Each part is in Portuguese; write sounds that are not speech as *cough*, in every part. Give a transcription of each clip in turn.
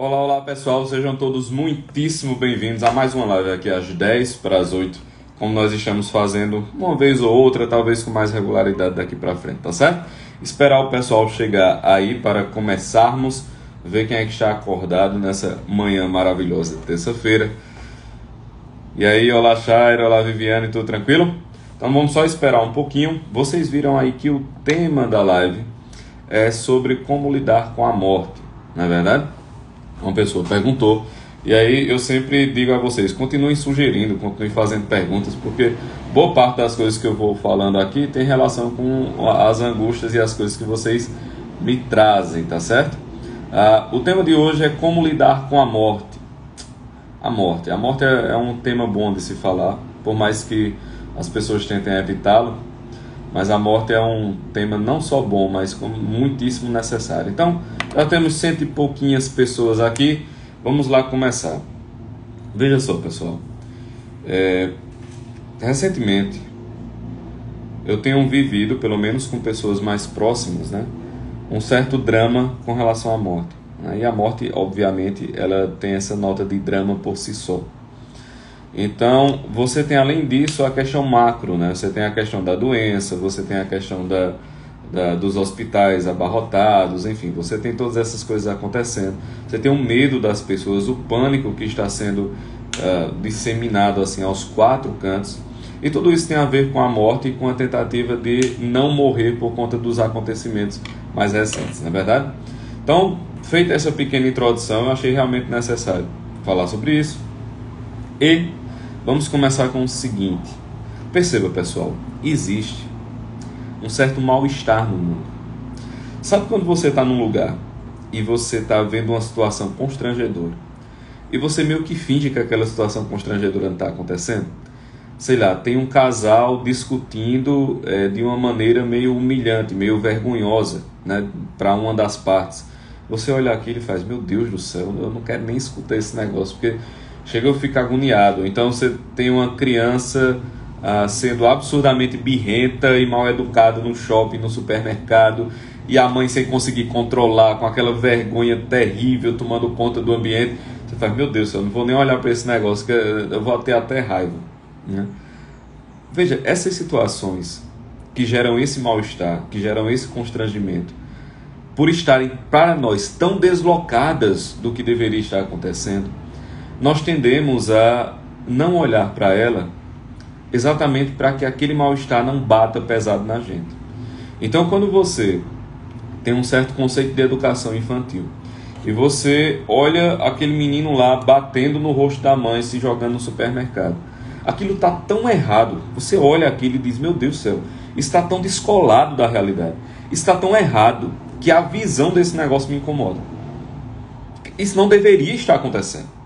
Olá, olá pessoal, sejam todos muitíssimo bem-vindos a mais uma live aqui às 10 para as 8, como nós estamos fazendo uma vez ou outra, talvez com mais regularidade daqui para frente, tá certo? Esperar o pessoal chegar aí para começarmos, ver quem é que está acordado nessa manhã maravilhosa de terça-feira. E aí, olá Shaira, olá Viviane, tudo tranquilo? Então vamos só esperar um pouquinho. Vocês viram aí que o tema da live é sobre como lidar com a morte, não é verdade? Uma pessoa perguntou. E aí eu sempre digo a vocês, continuem sugerindo, continuem fazendo perguntas, porque boa parte das coisas que eu vou falando aqui tem relação com as angústias e as coisas que vocês me trazem, tá certo? Ah, o tema de hoje é como lidar com a morte. A morte. A morte é, é um tema bom de se falar, por mais que as pessoas tentem evitá-lo, mas a morte é um tema não só bom, mas muitíssimo necessário. Então, já temos cento e pouquinhas pessoas aqui. Vamos lá começar. Veja só, pessoal. É, recentemente, eu tenho vivido, pelo menos com pessoas mais próximas, né, um certo drama com relação à morte. E a morte, obviamente, ela tem essa nota de drama por si só. Então, você tem além disso a questão macro, né? Você tem a questão da doença, você tem a questão da, da, dos hospitais abarrotados, enfim, você tem todas essas coisas acontecendo. Você tem o medo das pessoas, o pânico que está sendo uh, disseminado assim aos quatro cantos. E tudo isso tem a ver com a morte e com a tentativa de não morrer por conta dos acontecimentos mais recentes, não é verdade? Então, feita essa pequena introdução, eu achei realmente necessário falar sobre isso. E vamos começar com o seguinte: perceba, pessoal, existe um certo mal-estar no mundo. Sabe quando você está num lugar e você está vendo uma situação constrangedora e você meio que finge que aquela situação constrangedora não está acontecendo? Sei lá, tem um casal discutindo é, de uma maneira meio humilhante, meio vergonhosa né, para uma das partes. Você olha aquilo e faz: Meu Deus do céu, eu não quero nem escutar esse negócio, porque chega a ficar agoniado. Então você tem uma criança ah, sendo absurdamente birrenta e mal educada no shopping, no supermercado, e a mãe sem conseguir controlar, com aquela vergonha terrível tomando conta do ambiente. Você faz, meu Deus, eu não vou nem olhar para esse negócio, que eu vou ter até raiva. Né? Veja, essas situações que geram esse mal-estar, que geram esse constrangimento, por estarem para nós tão deslocadas do que deveria estar acontecendo, nós tendemos a não olhar para ela exatamente para que aquele mal-estar não bata pesado na gente. Então, quando você tem um certo conceito de educação infantil e você olha aquele menino lá batendo no rosto da mãe, se jogando no supermercado, aquilo está tão errado. Você olha aquilo e diz: Meu Deus do céu, está tão descolado da realidade, está tão errado que a visão desse negócio me incomoda. Isso não deveria estar acontecendo.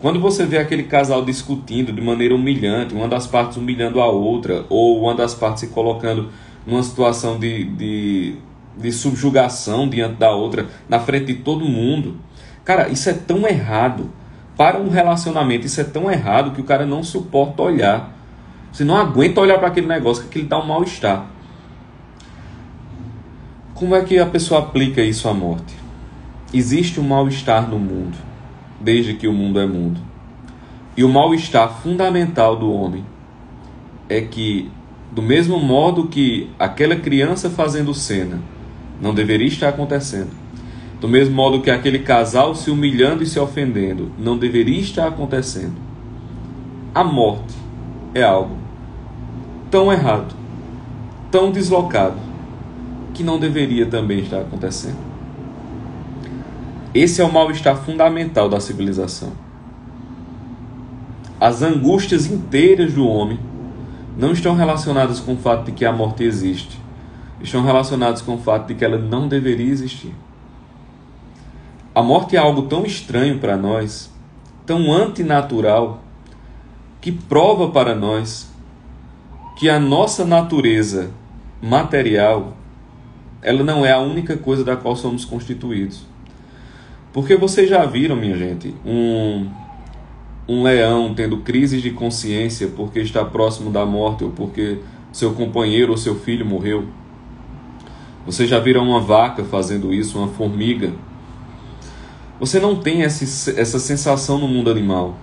Quando você vê aquele casal discutindo de maneira humilhante, uma das partes humilhando a outra, ou uma das partes se colocando numa situação de, de, de subjugação diante da outra, na frente de todo mundo, cara, isso é tão errado. Para um relacionamento, isso é tão errado que o cara não suporta olhar. Você não aguenta olhar para aquele negócio, que aquilo dá um mal-estar. Como é que a pessoa aplica isso à morte? Existe um mal-estar no mundo desde que o mundo é mundo. E o mal-estar fundamental do homem é que, do mesmo modo que aquela criança fazendo cena não deveria estar acontecendo, do mesmo modo que aquele casal se humilhando e se ofendendo não deveria estar acontecendo, a morte é algo tão errado, tão deslocado, que não deveria também estar acontecendo. Esse é o mal-estar fundamental da civilização. As angústias inteiras do homem não estão relacionadas com o fato de que a morte existe, estão relacionadas com o fato de que ela não deveria existir. A morte é algo tão estranho para nós, tão antinatural, que prova para nós que a nossa natureza material ela não é a única coisa da qual somos constituídos. Porque vocês já viram, minha gente, um, um leão tendo crises de consciência porque está próximo da morte ou porque seu companheiro ou seu filho morreu? Vocês já viram uma vaca fazendo isso, uma formiga? Você não tem essa, essa sensação no mundo animal.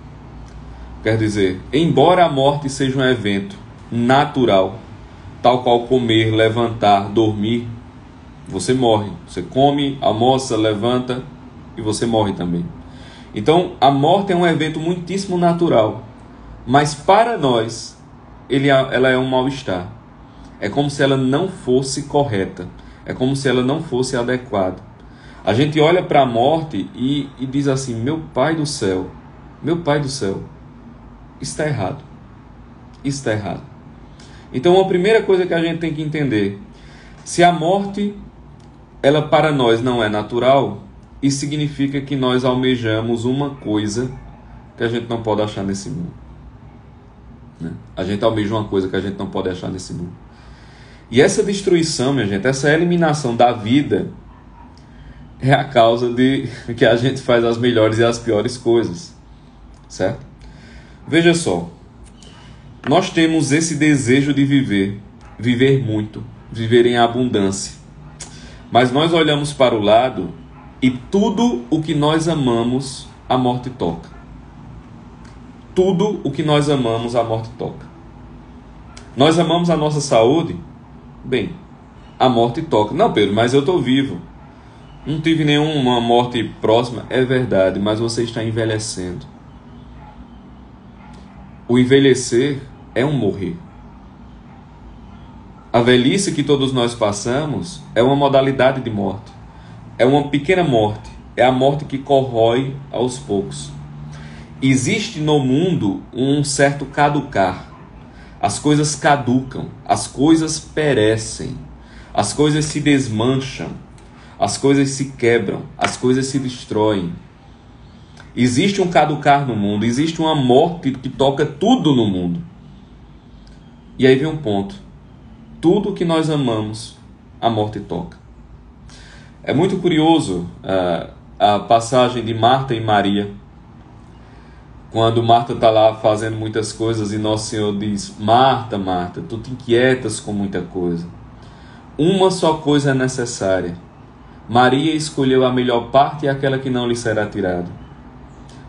Quer dizer, embora a morte seja um evento natural, tal qual comer, levantar, dormir, você morre. Você come, almoça, levanta e você morre também. Então, a morte é um evento muitíssimo natural, mas para nós, ele, ela é um mal-estar. É como se ela não fosse correta, é como se ela não fosse adequada. A gente olha para a morte e, e diz assim: Meu Pai do céu, meu Pai do céu, está errado. Está errado. Então, a primeira coisa que a gente tem que entender: se a morte, ela para nós não é natural, isso significa que nós almejamos uma coisa que a gente não pode achar nesse mundo. Né? A gente almeja uma coisa que a gente não pode achar nesse mundo. E essa destruição, minha gente, essa eliminação da vida é a causa de que a gente faz as melhores e as piores coisas. Certo? Veja só. Nós temos esse desejo de viver, viver muito, viver em abundância. Mas nós olhamos para o lado e tudo o que nós amamos, a morte toca. Tudo o que nós amamos, a morte toca. Nós amamos a nossa saúde? Bem, a morte toca. Não, Pedro, mas eu estou vivo. Não tive nenhuma morte próxima. É verdade, mas você está envelhecendo. O envelhecer é um morrer. A velhice que todos nós passamos é uma modalidade de morte é uma pequena morte, é a morte que corrói aos poucos. Existe no mundo um certo caducar. As coisas caducam, as coisas perecem, as coisas se desmancham, as coisas se quebram, as coisas se destroem. Existe um caducar no mundo, existe uma morte que toca tudo no mundo. E aí vem um ponto: tudo que nós amamos, a morte toca. É muito curioso uh, a passagem de Marta e Maria. Quando Marta está lá fazendo muitas coisas e Nosso Senhor diz: Marta, Marta, tu te inquietas com muita coisa. Uma só coisa é necessária. Maria escolheu a melhor parte e aquela que não lhe será tirada.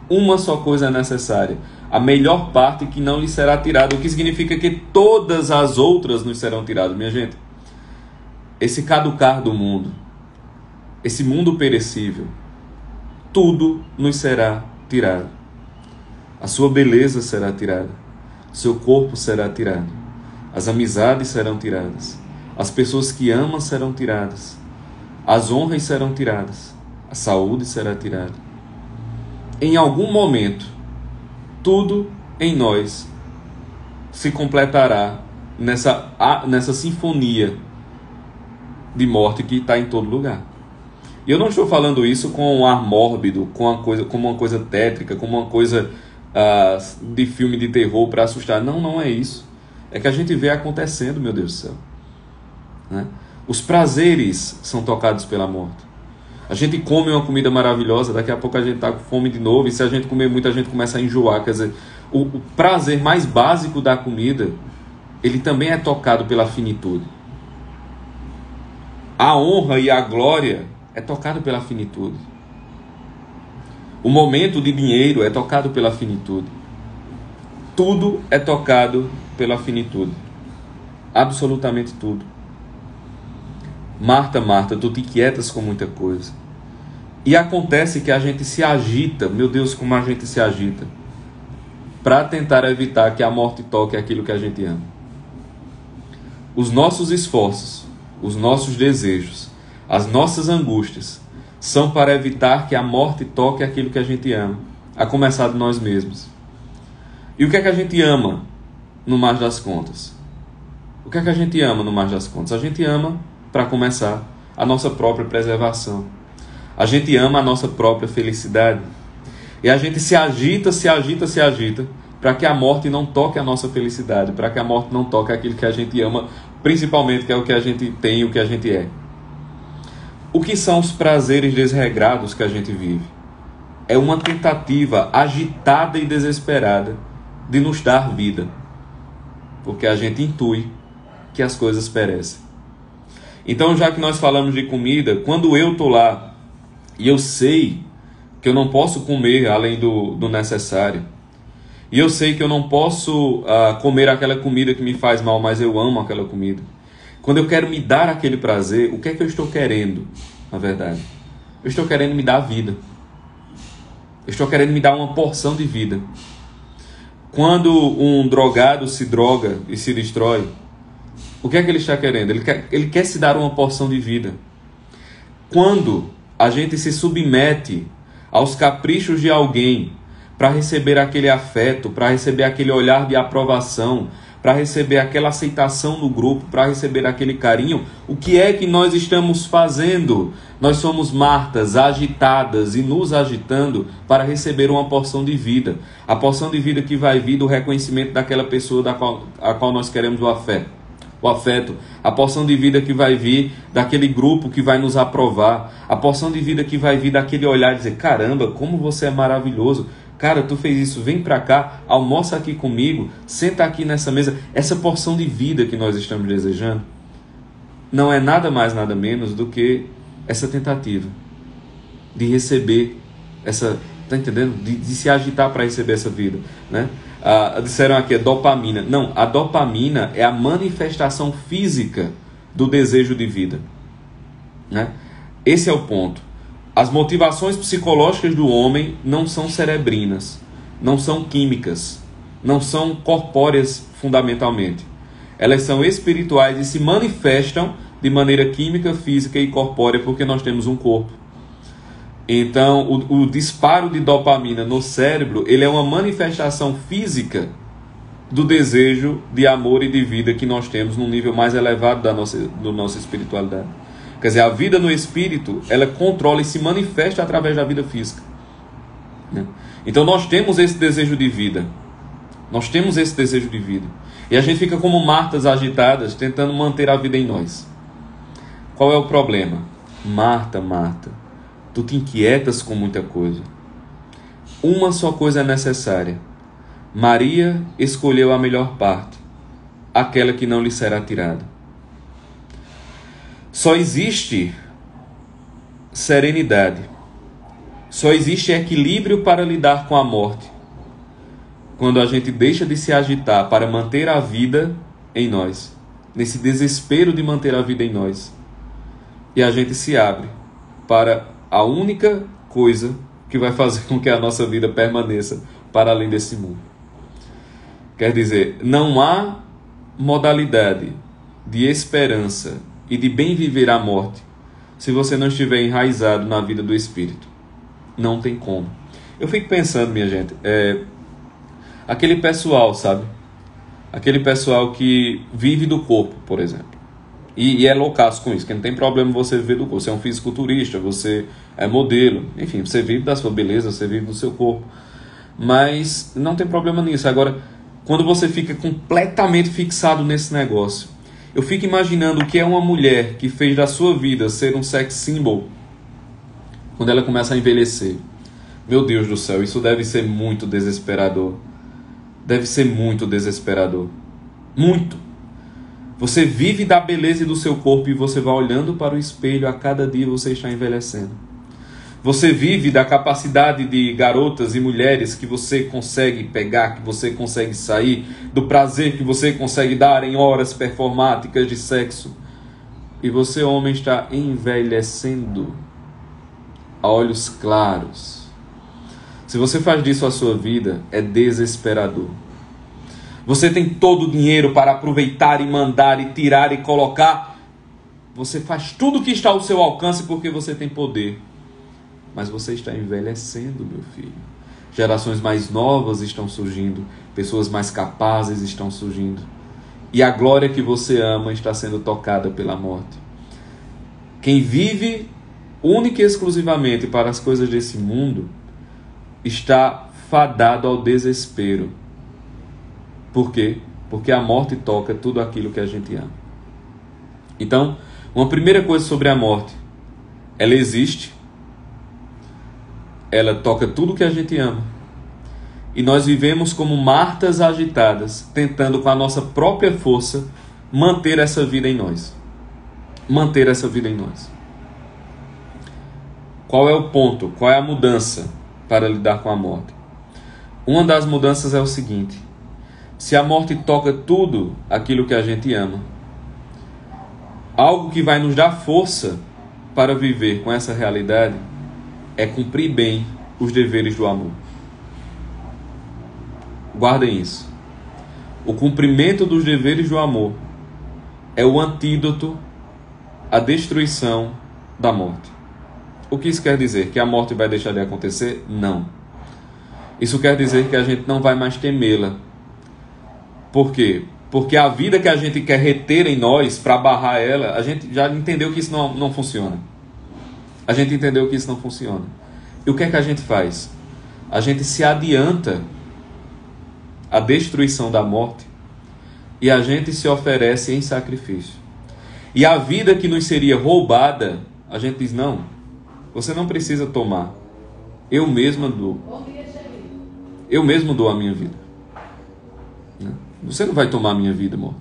Uma só coisa é necessária. A melhor parte que não lhe será tirada, o que significa que todas as outras nos serão tiradas, minha gente. Esse caducar do mundo, esse mundo perecível, tudo nos será tirado. A sua beleza será tirada, seu corpo será tirado, as amizades serão tiradas, as pessoas que amam serão tiradas, as honras serão tiradas, a saúde será tirada. Em algum momento, tudo em nós se completará nessa, nessa sinfonia de morte que está em todo lugar. E eu não estou falando isso com um ar mórbido, com uma coisa, como uma coisa tétrica, como uma coisa uh, de filme de terror para assustar. Não, não é isso. É que a gente vê acontecendo, meu Deus do céu. Né? Os prazeres são tocados pela morte. A gente come uma comida maravilhosa, daqui a pouco a gente está com fome de novo, e se a gente comer muito, a gente começa a enjoar. Quer dizer, o, o prazer mais básico da comida, ele também é tocado pela finitude. A honra e a glória é tocado pela finitude. O momento de dinheiro é tocado pela finitude. Tudo é tocado pela finitude. Absolutamente tudo. Marta, Marta, tu te inquietas com muita coisa. E acontece que a gente se agita, meu Deus, como a gente se agita, para tentar evitar que a morte toque aquilo que a gente ama. Os nossos esforços, os nossos desejos, as nossas angústias são para evitar que a morte toque aquilo que a gente ama, a começar de nós mesmos. E o que é que a gente ama no mais das contas? O que é que a gente ama no mais das contas? A gente ama, para começar, a nossa própria preservação. A gente ama a nossa própria felicidade. E a gente se agita, se agita, se agita para que a morte não toque a nossa felicidade, para que a morte não toque aquilo que a gente ama, principalmente que é o que a gente tem e o que a gente é. O que são os prazeres desregrados que a gente vive? É uma tentativa agitada e desesperada de nos dar vida, porque a gente intui que as coisas perecem. Então, já que nós falamos de comida, quando eu estou lá e eu sei que eu não posso comer além do, do necessário. E eu sei que eu não posso uh, comer aquela comida que me faz mal, mas eu amo aquela comida. Quando eu quero me dar aquele prazer, o que é que eu estou querendo, na verdade? Eu estou querendo me dar vida. Eu estou querendo me dar uma porção de vida. Quando um drogado se droga e se destrói, o que é que ele está querendo? Ele quer, ele quer se dar uma porção de vida. Quando a gente se submete aos caprichos de alguém para receber aquele afeto, para receber aquele olhar de aprovação, para receber aquela aceitação no grupo, para receber aquele carinho, o que é que nós estamos fazendo? Nós somos Martas agitadas e nos agitando para receber uma porção de vida. A porção de vida que vai vir do reconhecimento daquela pessoa da qual, a qual nós queremos o afeto o afeto, a porção de vida que vai vir daquele grupo que vai nos aprovar, a porção de vida que vai vir daquele olhar e dizer: caramba, como você é maravilhoso. Cara, tu fez isso, vem pra cá, almoça aqui comigo, senta aqui nessa mesa. Essa porção de vida que nós estamos desejando não é nada mais, nada menos do que essa tentativa de receber essa. Tá entendendo? De, de se agitar para receber essa vida, né? Ah, disseram aqui, é dopamina. Não, a dopamina é a manifestação física do desejo de vida. Né? Esse é o ponto. As motivações psicológicas do homem não são cerebrinas, não são químicas, não são corpóreas fundamentalmente. Elas são espirituais e se manifestam de maneira química, física e corpórea porque nós temos um corpo. Então, o, o, disparo de dopamina no cérebro, ele é uma manifestação física do desejo de amor e de vida que nós temos num nível mais elevado da nossa, do nossa espiritualidade. Quer dizer, a vida no espírito, ela controla e se manifesta através da vida física. Né? Então, nós temos esse desejo de vida. Nós temos esse desejo de vida. E a gente fica como martas agitadas, tentando manter a vida em nós. Qual é o problema? Marta, Marta Tu te inquietas com muita coisa. Uma só coisa é necessária. Maria escolheu a melhor parte, aquela que não lhe será tirada. Só existe serenidade, só existe equilíbrio para lidar com a morte quando a gente deixa de se agitar para manter a vida em nós, nesse desespero de manter a vida em nós, e a gente se abre para a única coisa que vai fazer com que a nossa vida permaneça para além desse mundo. Quer dizer, não há modalidade de esperança e de bem viver a morte se você não estiver enraizado na vida do Espírito. Não tem como. Eu fico pensando, minha gente, é, aquele pessoal, sabe? Aquele pessoal que vive do corpo, por exemplo. E, e é loucaço com isso, que não tem problema você viver do corpo. Você é um fisiculturista, você é modelo, enfim, você vive da sua beleza, você vive do seu corpo. Mas não tem problema nisso. Agora, quando você fica completamente fixado nesse negócio, eu fico imaginando o que é uma mulher que fez da sua vida ser um sex symbol quando ela começa a envelhecer. Meu Deus do céu, isso deve ser muito desesperador. Deve ser muito desesperador. Muito. Você vive da beleza do seu corpo e você vai olhando para o espelho a cada dia você está envelhecendo. Você vive da capacidade de garotas e mulheres que você consegue pegar, que você consegue sair, do prazer que você consegue dar em horas performáticas de sexo. E você, homem, está envelhecendo a olhos claros. Se você faz disso a sua vida, é desesperador. Você tem todo o dinheiro para aproveitar e mandar e tirar e colocar. Você faz tudo o que está ao seu alcance porque você tem poder. Mas você está envelhecendo, meu filho. Gerações mais novas estão surgindo, pessoas mais capazes estão surgindo. E a glória que você ama está sendo tocada pela morte. Quem vive única e exclusivamente para as coisas desse mundo está fadado ao desespero por quê? Porque a morte toca tudo aquilo que a gente ama. Então, uma primeira coisa sobre a morte, ela existe, ela toca tudo que a gente ama. E nós vivemos como martas agitadas, tentando com a nossa própria força manter essa vida em nós. Manter essa vida em nós. Qual é o ponto? Qual é a mudança para lidar com a morte? Uma das mudanças é o seguinte: se a morte toca tudo aquilo que a gente ama, algo que vai nos dar força para viver com essa realidade é cumprir bem os deveres do amor. Guardem isso. O cumprimento dos deveres do amor é o antídoto à destruição da morte. O que isso quer dizer? Que a morte vai deixar de acontecer? Não. Isso quer dizer que a gente não vai mais temê-la. Por quê? Porque a vida que a gente quer reter em nós para barrar ela, a gente já entendeu que isso não, não funciona. A gente entendeu que isso não funciona. E o que é que a gente faz? A gente se adianta a destruição da morte e a gente se oferece em sacrifício. E a vida que nos seria roubada, a gente diz: não, você não precisa tomar. Eu mesma dou. Eu mesmo dou a minha vida. Você não vai tomar a minha vida, amor.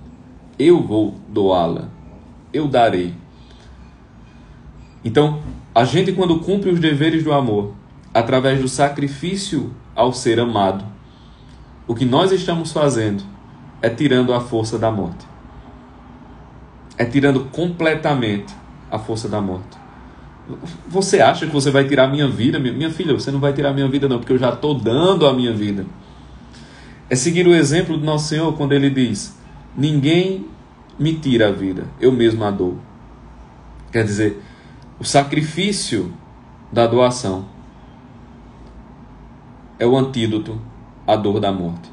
Eu vou doá-la. Eu darei. Então, a gente, quando cumpre os deveres do amor, através do sacrifício ao ser amado, o que nós estamos fazendo é tirando a força da morte. É tirando completamente a força da morte. Você acha que você vai tirar a minha vida? Minha filha, você não vai tirar a minha vida, não, porque eu já estou dando a minha vida. É seguir o exemplo do nosso Senhor quando ele diz: Ninguém me tira a vida, eu mesmo a dou. Quer dizer, o sacrifício da doação é o antídoto a dor da morte.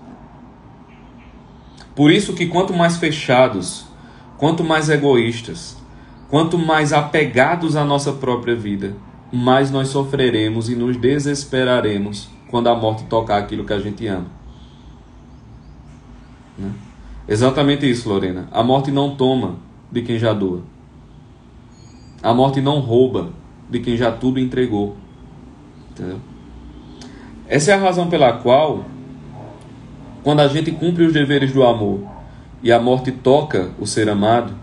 Por isso que quanto mais fechados, quanto mais egoístas, quanto mais apegados à nossa própria vida, mais nós sofreremos e nos desesperaremos quando a morte tocar aquilo que a gente ama. Né? Exatamente isso, Lorena. A morte não toma de quem já doa. A morte não rouba de quem já tudo entregou. Entendeu? Essa é a razão pela qual quando a gente cumpre os deveres do amor e a morte toca o ser amado,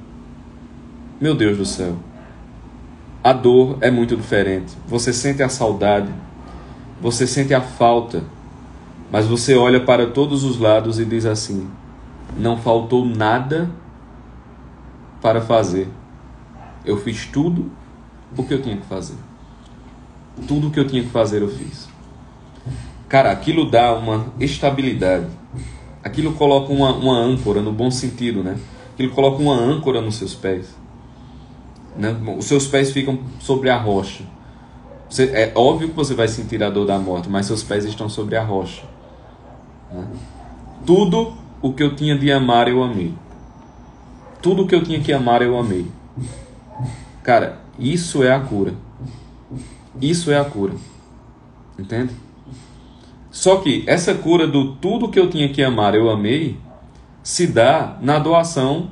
meu Deus do céu, a dor é muito diferente. Você sente a saudade, você sente a falta, mas você olha para todos os lados e diz assim: não faltou nada para fazer. Eu fiz tudo o que eu tinha que fazer. Tudo o que eu tinha que fazer eu fiz. Cara, aquilo dá uma estabilidade. Aquilo coloca uma, uma âncora, no bom sentido, né? Aquilo coloca uma âncora nos seus pés. Né? Os seus pés ficam sobre a rocha. Você, é óbvio que você vai sentir a dor da morte, mas seus pés estão sobre a rocha. Né? Tudo o que eu tinha de amar, eu amei. Tudo o que eu tinha que amar, eu amei. Cara, isso é a cura. Isso é a cura. Entende? Só que essa cura do tudo que eu tinha que amar, eu amei, se dá na doação,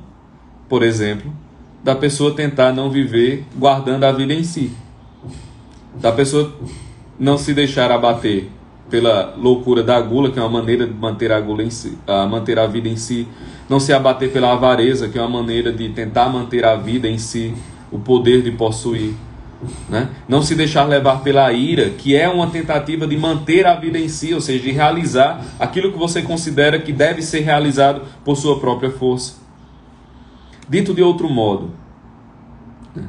por exemplo, da pessoa tentar não viver guardando a vida em si. Da pessoa não se deixar abater pela loucura da gula, que é uma maneira de manter a, gula em si, a manter a vida em si, não se abater pela avareza, que é uma maneira de tentar manter a vida em si, o poder de possuir né? Não se deixar levar pela ira, que é uma tentativa de manter a vida em si, ou seja, de realizar aquilo que você considera que deve ser realizado por sua própria força. Dito de outro modo, né?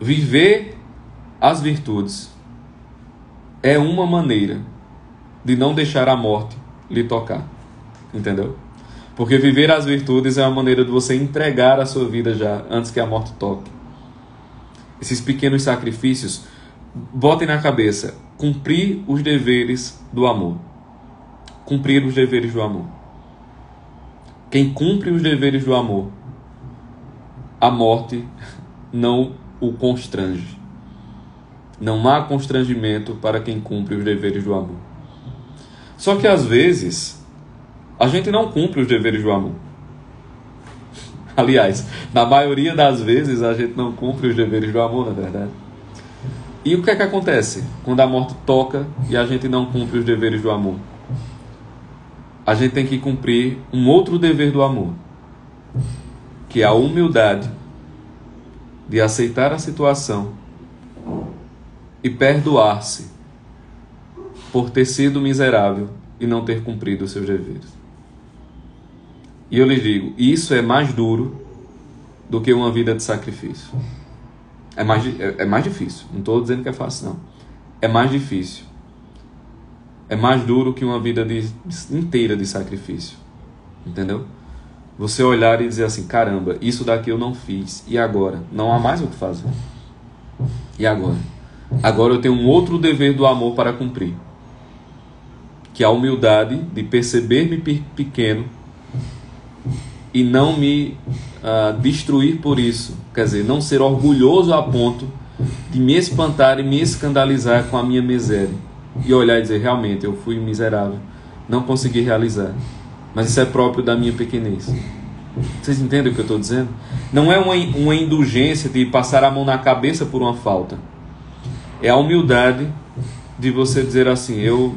viver as virtudes é uma maneira de não deixar a morte lhe tocar. Entendeu? Porque viver as virtudes é uma maneira de você entregar a sua vida já antes que a morte toque esses pequenos sacrifícios, botem na cabeça: cumprir os deveres do amor. Cumprir os deveres do amor. Quem cumpre os deveres do amor, a morte não o constrange. Não há constrangimento para quem cumpre os deveres do amor. Só que às vezes a gente não cumpre os deveres do amor. *laughs* Aliás, na maioria das vezes a gente não cumpre os deveres do amor, na verdade. E o que é que acontece quando a morte toca e a gente não cumpre os deveres do amor? A gente tem que cumprir um outro dever do amor, que é a humildade de aceitar a situação e perdoar-se por ter sido miserável e não ter cumprido os seus deveres. E eu lhes digo, isso é mais duro do que uma vida de sacrifício. É mais, é, é mais difícil. Não estou dizendo que é fácil, não. É mais difícil. É mais duro que uma vida de, inteira de sacrifício. Entendeu? Você olhar e dizer assim: caramba, isso daqui eu não fiz. E agora? Não há mais o que fazer. E agora? Agora eu tenho um outro dever do amor para cumprir. Que é a humildade de perceber-me pequeno e não me uh, destruir por isso. Quer dizer, não ser orgulhoso a ponto de me espantar e me escandalizar com a minha miséria. E olhar e dizer: realmente, eu fui miserável, não consegui realizar. Mas isso é próprio da minha pequenez. Vocês entendem o que eu estou dizendo? Não é uma, uma indulgência de passar a mão na cabeça por uma falta. É a humildade de você dizer assim: eu,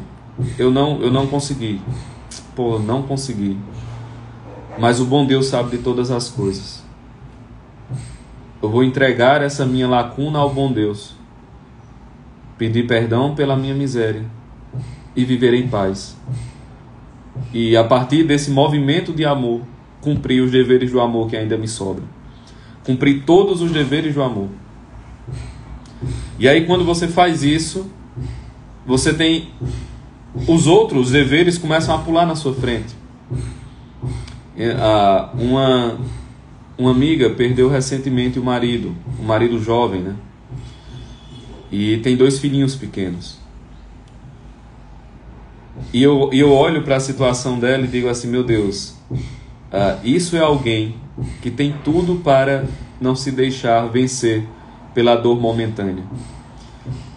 eu, não, eu não consegui. Pô, não consegui. Mas o bom Deus sabe de todas as coisas. Eu vou entregar essa minha lacuna ao bom Deus. Pedir perdão pela minha miséria e viver em paz. E a partir desse movimento de amor, cumprir os deveres do amor que ainda me sobram. Cumprir todos os deveres do amor. E aí, quando você faz isso, você tem. Os outros deveres começam a pular na sua frente. É, uma, uma amiga perdeu recentemente o marido, o marido jovem, né? E tem dois filhinhos pequenos. E eu, eu olho para a situação dela e digo assim: meu Deus, uh, isso é alguém que tem tudo para não se deixar vencer pela dor momentânea.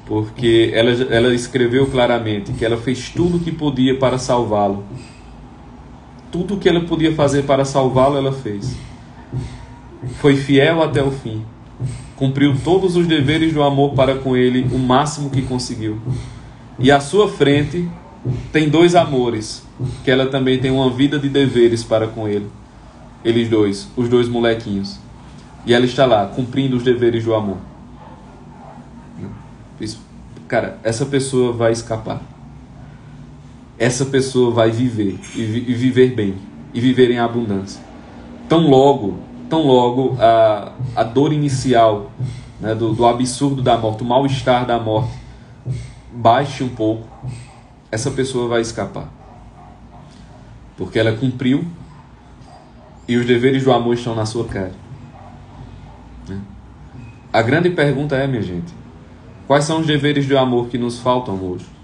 Porque ela, ela escreveu claramente que ela fez tudo o que podia para salvá-lo tudo o que ela podia fazer para salvá-lo, ela fez. Foi fiel até o fim. Cumpriu todos os deveres do amor para com ele, o máximo que conseguiu. E à sua frente tem dois amores, que ela também tem uma vida de deveres para com ele. Eles dois, os dois molequinhos. E ela está lá, cumprindo os deveres do amor. Cara, essa pessoa vai escapar essa pessoa vai viver e, e viver bem e viver em abundância. Tão logo, tão logo a, a dor inicial né, do, do absurdo da morte, o mal-estar da morte baixe um pouco, essa pessoa vai escapar. Porque ela cumpriu e os deveres do amor estão na sua cara. Né? A grande pergunta é, minha gente, quais são os deveres do amor que nos faltam hoje?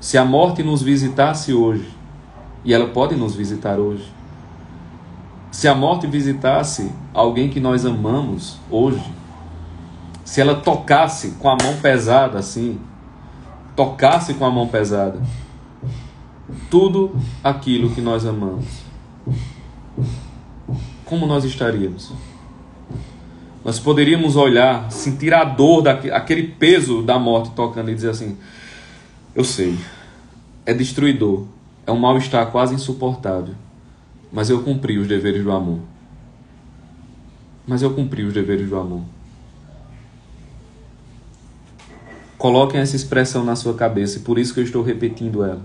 Se a morte nos visitasse hoje, e ela pode nos visitar hoje, se a morte visitasse alguém que nós amamos hoje, se ela tocasse com a mão pesada assim, tocasse com a mão pesada, tudo aquilo que nós amamos, como nós estaríamos? Nós poderíamos olhar, sentir a dor, daquele peso da morte tocando e dizer assim: eu sei. É destruidor. É um mal-estar quase insuportável. Mas eu cumpri os deveres do amor. Mas eu cumpri os deveres do amor. Coloquem essa expressão na sua cabeça, e por isso que eu estou repetindo ela.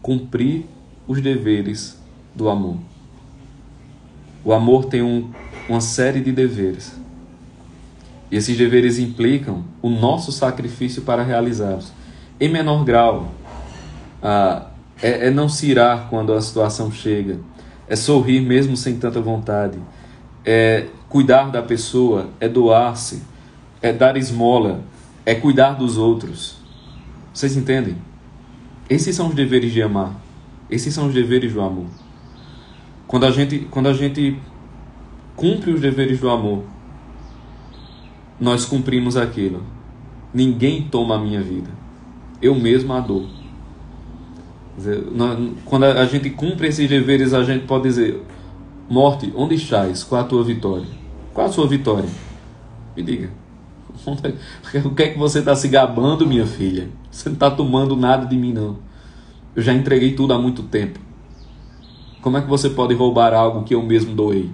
Cumprir os deveres do amor. O amor tem um, uma série de deveres. E esses deveres implicam o nosso sacrifício para realizá-los em menor grau. Ah, é, é não se irar quando a situação chega, é sorrir mesmo sem tanta vontade, é cuidar da pessoa, é doar-se, é dar esmola, é cuidar dos outros. Vocês entendem? Esses são os deveres de amar. Esses são os deveres do amor. Quando a gente, quando a gente cumpre os deveres do amor, nós cumprimos aquilo. Ninguém toma a minha vida eu mesmo a dou. Quando a gente cumpre esses deveres, a gente pode dizer: Morte, onde estás? Qual a tua vitória? Qual a sua vitória? Me diga. *laughs* O que é que você está se gabando, minha filha? Você não está tomando nada de mim, não. Eu já entreguei tudo há muito tempo. Como é que você pode roubar algo que eu mesmo doei?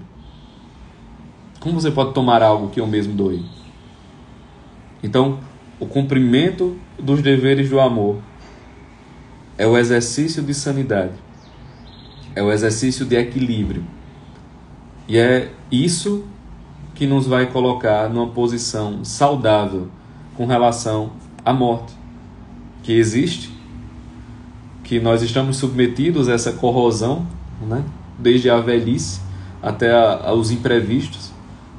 Como você pode tomar algo que eu mesmo doei? Então, o cumprimento dos deveres do amor é o exercício de sanidade, é o exercício de equilíbrio. E é isso que nos vai colocar numa posição saudável com relação à morte, que existe, que nós estamos submetidos a essa corrosão, né? desde a velhice até a, a os imprevistos,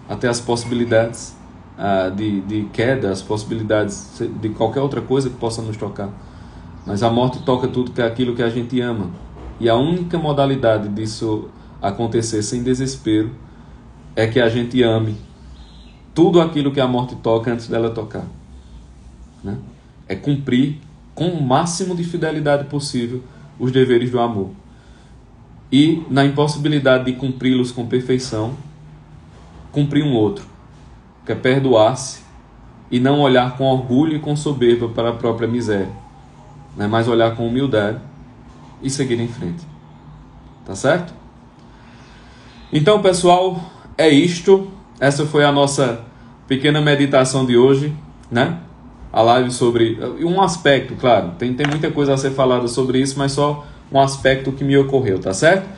até as possibilidades uh, de, de queda, as possibilidades de qualquer outra coisa que possa nos tocar. Mas a morte toca tudo que é aquilo que a gente ama. E a única modalidade disso acontecer sem desespero é que a gente ame tudo aquilo que a morte toca antes dela tocar. Né? É cumprir com o máximo de fidelidade possível os deveres do amor. E, na impossibilidade de cumpri-los com perfeição, cumprir um outro, que é perdoar-se e não olhar com orgulho e com soberba para a própria miséria, né? mas olhar com humildade e seguir em frente. Tá certo? Então, pessoal, é isto. Essa foi a nossa pequena meditação de hoje, né? A live sobre um aspecto, claro, tem, tem muita coisa a ser falada sobre isso, mas só um aspecto que me ocorreu, tá certo?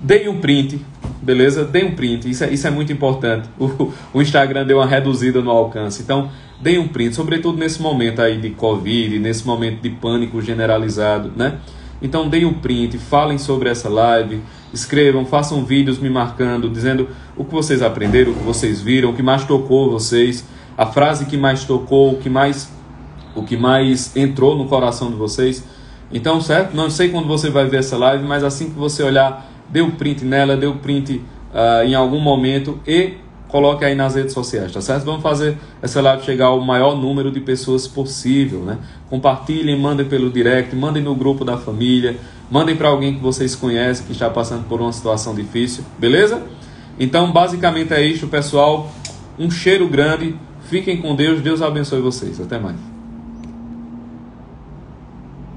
Dei um print, beleza? Dei um print, isso é, isso é muito importante. *laughs* O, o Instagram deu uma reduzida no alcance, então dei um print, sobretudo nesse momento aí de Covid, nesse momento de pânico generalizado, né? Então deem um print, falem sobre essa live, escrevam, façam vídeos me marcando, dizendo o que vocês aprenderam, o que vocês viram, o que mais tocou vocês, a frase que mais tocou, o que mais, o que mais entrou no coração de vocês. Então, certo? Não sei quando você vai ver essa live, mas assim que você olhar, um print nela, um print uh, em algum momento e coloque aí nas redes sociais, tá certo? Vamos fazer essa live chegar ao maior número de pessoas possível, né? Compartilhem, mandem pelo direct, mandem no grupo da família, mandem para alguém que vocês conhecem que está passando por uma situação difícil, beleza? Então, basicamente é isso, pessoal. Um cheiro grande. Fiquem com Deus. Deus abençoe vocês. Até mais.